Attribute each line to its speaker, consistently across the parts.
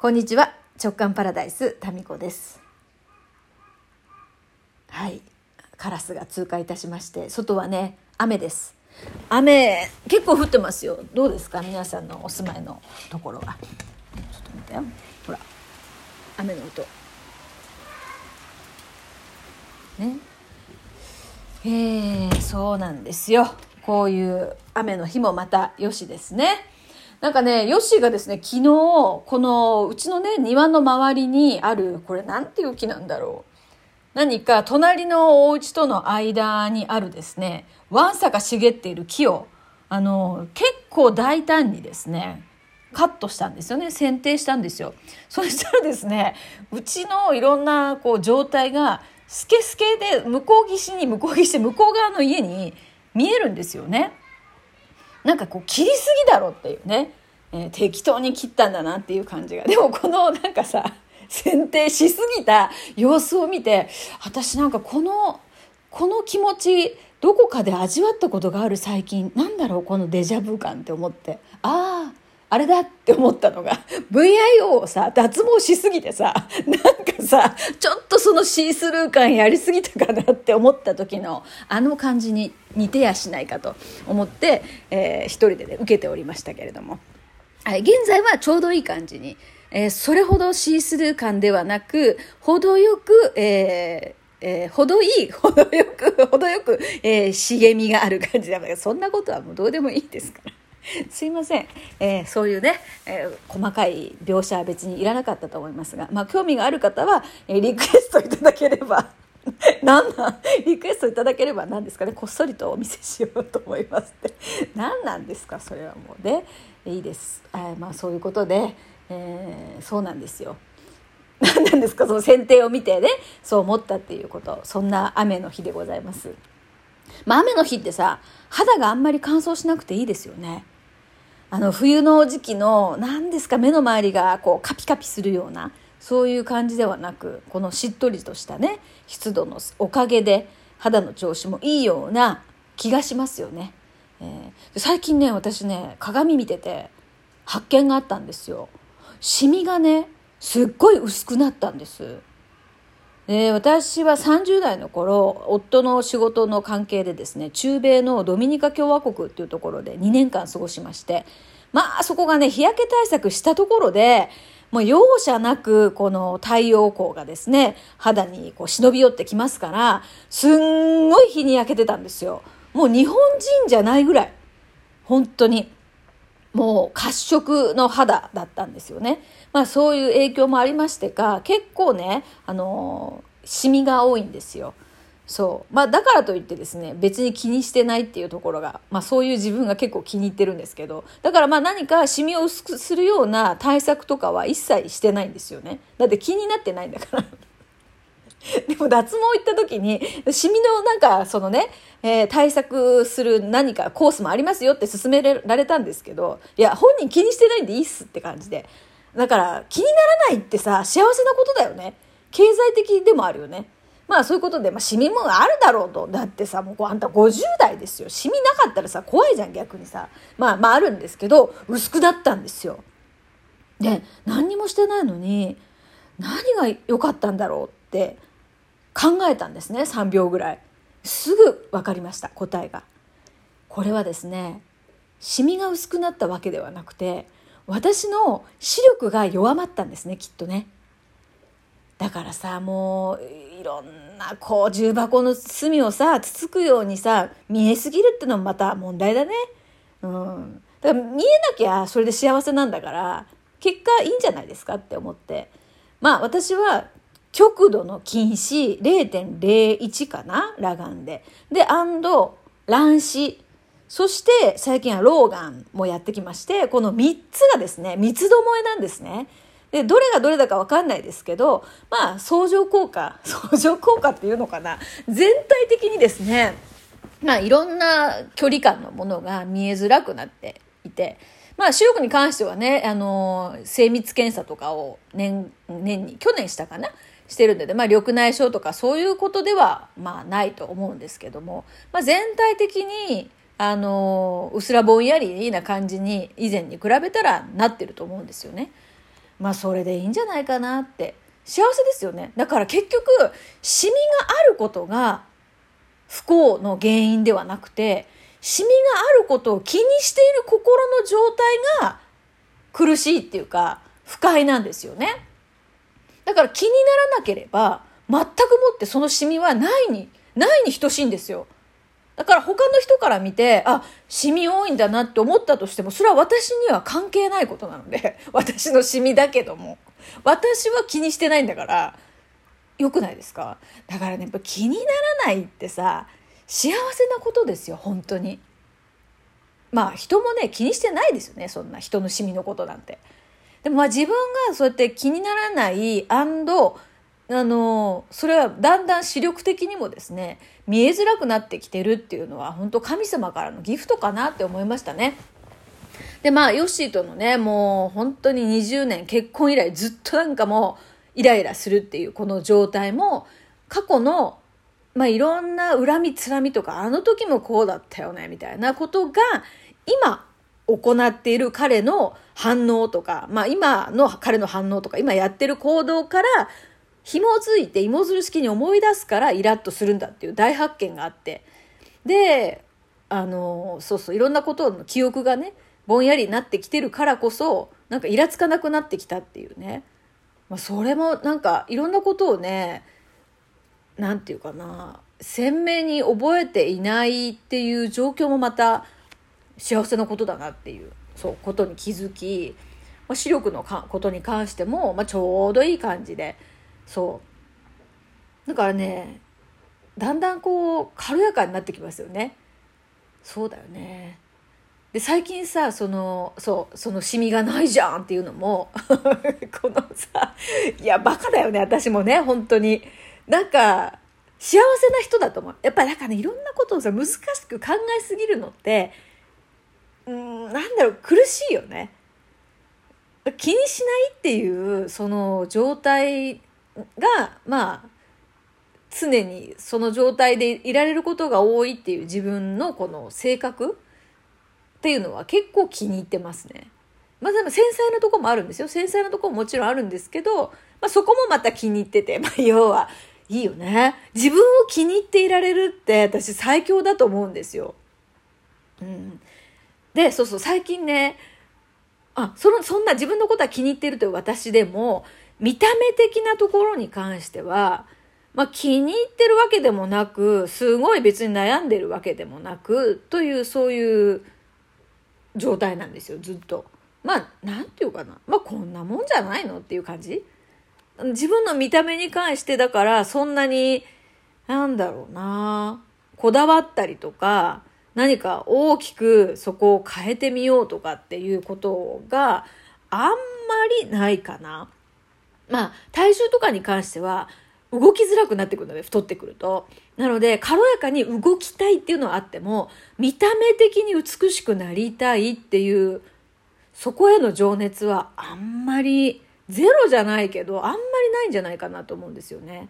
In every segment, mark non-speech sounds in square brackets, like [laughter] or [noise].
Speaker 1: こんにちは。直感パラダイスタミコです。はい。カラスが通過いたしまして外はね雨です。雨結構降ってますよ。どうですか？皆さんのお住まいのところは。ちょっと待ってよ。ほら。雨の音。ね。えー、そうなんですよ。こういう雨の日もまたよしですね。なんかね、ヨッシーがですね、昨日、このうちのね、庭の周りにある、これなんていう木なんだろう。何か隣のお家との間にあるですね、わんさか茂っている木を、あの、結構大胆にですね、カットしたんですよね。剪定したんですよ。そしたらですね、うちのいろんなこう状態が、スケスケで向こう岸に向こう岸向こう側の家に見えるんですよね。なんかこう切りすぎだろっていうね、えー、適当に切ったんだなっていう感じが。でもこのなんかさ、剪定しすぎた様子を見て、私なんかこの、この気持ち、どこかで味わったことがある最近、なんだろうこのデジャブ感って思って。ああ、あれだって思ったのが、[laughs] VIO をさ、脱毛しすぎてさ、[laughs] なんかさ、ちょっとそのシースルー感やりすぎたかなって思った時の、あの感じに似てやしないかと思って、えー、一人でね、受けておりましたけれども。はい、現在はちょうどいい感じに、えー、それほどシースルー感ではなく、程よく、えーえー、程いい、[laughs] 程よく、程よく、えー、茂みがある感じだから、そんなことはもうどうでもいいですから。[laughs] すいません、えー、そういうね、えー、細かい描写は別にいらなかったと思いますが、まあ、興味がある方は、えー、リクエストいただければ [laughs] 何なん？リクエストいただければ何ですかね？こっそりとお見せしようと思いますって。[laughs] 何なんですか？それはもうね。いいです、えー、まあそういうことで、え、そうなんですよ。何なんですか？その剪定を見てねそう思ったっていうこと。そんな雨の日でございます。まあ雨の日ってさ肌があんまり乾燥しなくていいですよねあの冬の時期の何ですか目の周りがこうカピカピするようなそういう感じではなくこのしっとりとしたね湿度のおかげで肌の調子もいいような気がしますよね。えー、最近ね私ね鏡見てて発見があったんですよ。シミがねすっごい薄くなったんです。で私は30代の頃夫の仕事の関係でですね中米のドミニカ共和国っていうところで2年間過ごしましてまあそこがね日焼け対策したところでもう容赦なくこの太陽光がですね肌にこう忍び寄ってきますからすんごい日に焼けてたんですよ。もう日本人じゃないぐらい。本当に。もう褐色の肌だったんですよね。まあそういう影響もありましてか、結構ね、あのシミが多いんですよ。そう。まあだからといってですね、別に気にしてないっていうところが、まあそういう自分が結構気に入ってるんですけど、だからまあ何かシミを薄くするような対策とかは一切してないんですよね。だって気になってないんだから。[laughs] でも脱毛行った時に、シミのなんかそのね、えー、対策する何かコースもありますよって勧められたんですけど、いや、本人気にしてないんでいいっすって感じで。だから気にならないってさ、幸せなことだよね。経済的でもあるよね。まあそういうことで、まあシミもあるだろうと。だってさ、もうあんた50代ですよ。シミなかったらさ、怖いじゃん逆にさ。まあまああるんですけど、薄くなったんですよ。で、何にもしてないのに、何が良かったんだろうって考えたんですね3秒ぐらい。すぐ分かりました答えが。これはですねシミが薄くなったわけではなくて私の視力が弱まったんですねきっとね。だからさもういろんなこう重箱の隅をさつつくようにさ見えすぎるってのもまた問題だね。うん。だから見えなきゃそれで幸せなんだから結果いいんじゃないですかって思って。まあ私は極度の近視0.01かな裸眼で。で、アンド、乱視。そして最近は老眼もやってきまして、この3つがですね、三つどもえなんですね。で、どれがどれだかわかんないですけど、まあ、相乗効果、[laughs] 相乗効果っていうのかな。全体的にですね、まあ、いろんな距離感のものが見えづらくなっていて、まあ、視力に関してはね、あの、精密検査とかを年、年に、去年したかなしてるんで、まあ、緑内障とかそういうことでは、まあ、ないと思うんですけども、まあ、全体的に、あの、うすらぼんやりな感じに以前に比べたらなってると思うんですよね。まあそれでいいんじゃないかなって。幸せですよね。だから結局シミがあることが不幸の原因ではなくてシミがあることを気にしている心の状態が苦しいっていうか不快なんですよね。だから気にならなければ全くもってそのシミはないにないに等しいんですよだから他の人から見て、あ、シミ多いんだなって思ったとしても、それは私には関係ないことなので、[laughs] 私のシミだけども。私は気にしてないんだから、良くないですか？だからね、やっぱ気にならないってさ、幸せなことですよ、本当に。まあ人もね、気にしてないですよね、そんな人のシミのことなんて。でもまあ自分がそうやって気にならないあのそれはだんだん視力的にもですね見えづらくなってきてるっていうのは本当神様からのギフトかなって思いましたね。でまあヨッシーとのねもう本当に20年結婚以来ずっとなんかもうイライラするっていうこの状態も過去のまあいろんな恨みつらみとかあの時もこうだったよねみたいなことが今行っている彼の反応とか、まあ今の彼の反応とか今やってる行動から紐づいて芋づる式に思い出すからイラッとするんだっていう大発見があって。であのそうそういろんなことの記憶がねぼんやりになってきてるからこそなんかイラつかなくなってきたっていうね、まあ、それもなんかいろんなことをね何て言うかな鮮明に覚えていないっていう状況もまた幸せなことだなっていうそうことに気づき、まあ、視力のかことに関しても、まあ、ちょうどいい感じでそう。だからねだんだんこう軽やかになってきますよね。そうだよね。で最近さそのそうそのシミがないじゃんっていうのも [laughs] このさいやバカだよね私もね本当に。なんか幸せな人だと思う。やっぱりなんかねいろんなことをさ難しく考えすぎるのってうんなんだろう苦しいよね気にしないっていうその状態がまあ常にその状態でいられることが多いっていう自分のこの性格っていうのは結構気に入ってますね。まあでも繊細なとこもあるんですよ。繊細なとこももちろんあるんですけど、まあそこもまた気に入ってて、まあ [laughs] 要は、いいよね。自分を気に入っていられるって私最強だと思うんですよ。うん。で、そうそう、最近ね、あ、その、そんな自分のことは気に入ってるという私でも、見た目的なところに関しては、まあ、気に入ってるわけでもなく、すごい別に悩んでるわけでもなく、という、そういう状態なんですよ、ずっと。まあ、なんていうかな。まあ、こんなもんじゃないのっていう感じ自分の見た目に関してだから、そんなに、なんだろうな、こだわったりとか、何か大きくそこを変えてみようとかっていうことがあんまりないかな。まあ、体重とかに関しては、動きづらくなってくるので、太ってくると。なので、軽やかに動きたいっていうのはあっても、見た目的に美しくなりたいっていう、そこへの情熱はあんまり、ゼロじゃないけど、あんまりないんじゃないかなと思うんですよね。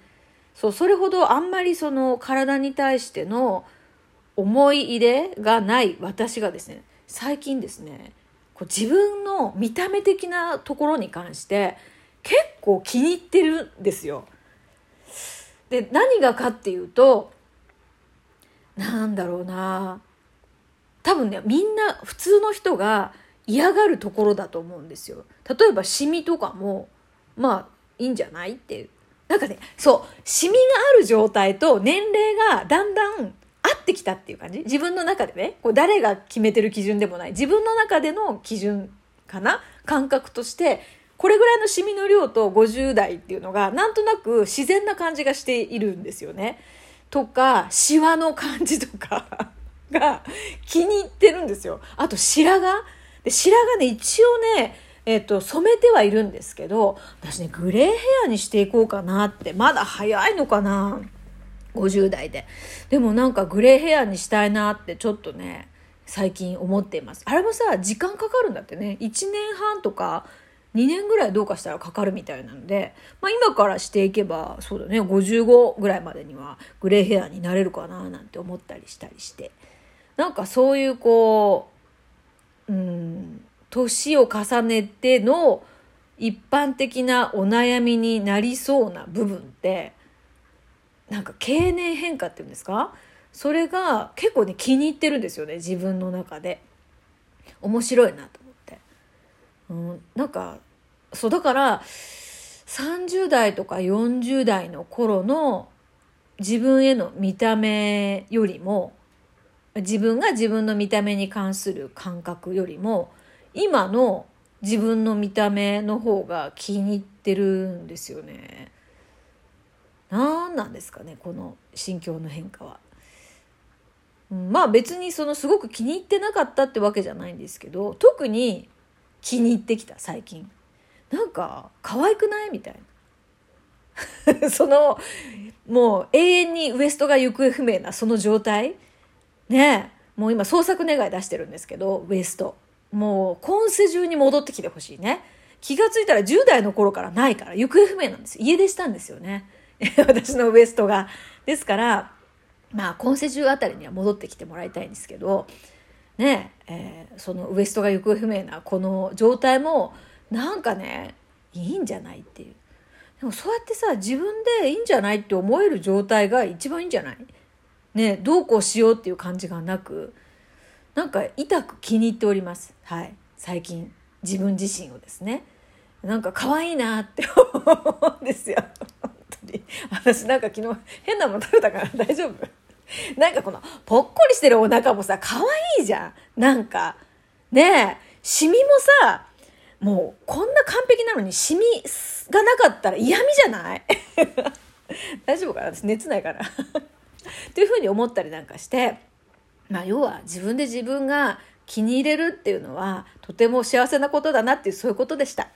Speaker 1: そう、それほどあんまりその体に対しての思い入れがない私がですね、最近ですね、こう自分の見た目的なところに関して、結構気に入ってるんですよ。で何がかっていうとなんだろうな多分ねみんな普通の人が嫌がるところだと思うんですよ。例えばシミとかもまあいいんじゃないっていう。なんかねそうシミがある状態と年齢がだんだん合ってきたっていう感じ？自分の中でねこう誰が決めてる基準でもない。自分の中での基準かな？感覚としてこれぐらいのシミの量と50代っていうのがなんとなく自然な感じがしているんですよね。とか、シワの感じとか [laughs] が気に入ってるんですよ。あと白髪。で白髪ね、一応ね、えっ、と、染めてはいるんですけど、私ね、グレーヘアにしていこうかなって、まだ早いのかな。?50 代で。でもなんかグレーヘアにしたいなってちょっとね、最近思っています。あれもさ、時間かかるんだってね。1年半とか2年ぐらいどうかしたらかかるみたいなので、まあ、今からしていけばそうだね55ぐらいまでにはグレーヘアになれるかななんて思ったりしたりしてなんかそういうこううん年を重ねての一般的なお悩みになりそうな部分ってなんか経年変化っていうんですか？それが結構ね気に入ってるんですよね自分の中で。面白いなと思って、うん、なんかそうだから30代とか40代の頃の自分への見た目よりも自分が自分の見た目に関する感覚よりも今の自分の見た目の方が気に入ってるんですよね。何なんですかねこの心境の変化は。まあ別にそのすごく気に入ってなかったってわけじゃないんですけど特に気に入ってきた最近。なんか可愛くないみたいな。[laughs] そのもう永遠にウエストが行方不明なその状態ねもう今創作願い出してるんですけどウエストもう今世中に戻ってきてほしいね気がついたら10代の頃からないから行方不明なんです家出したんですよね [laughs] 私のウエストが。ですからまあ今世中あたりには戻ってきてもらいたいんですけどねえー、そのウエストが行方不明なこの状態もなんかねいいんじゃないっていう。でもそうやってさ自分でいいんじゃないって思える状態が一番いいんじゃない？ねどうこうしようっていう感じがなくなんか痛く気に入っております。はい。最近。自分自身をですね。なんか可愛いなって思うんですよ。当に。私なんか昨日変なもの食べたから大丈夫。なんかこのぽっこりしてるお腹もさ可愛いじゃん。なんかねえシミもさもうこんな完璧なのにシミがなかったら嫌味じゃない？[laughs] 大丈夫かな？私熱ないから。[laughs] というふうに思ったりなんかしてまあ要は自分で自分が気に入れるっていうのはとても幸せなことだなっていうそういうことでした。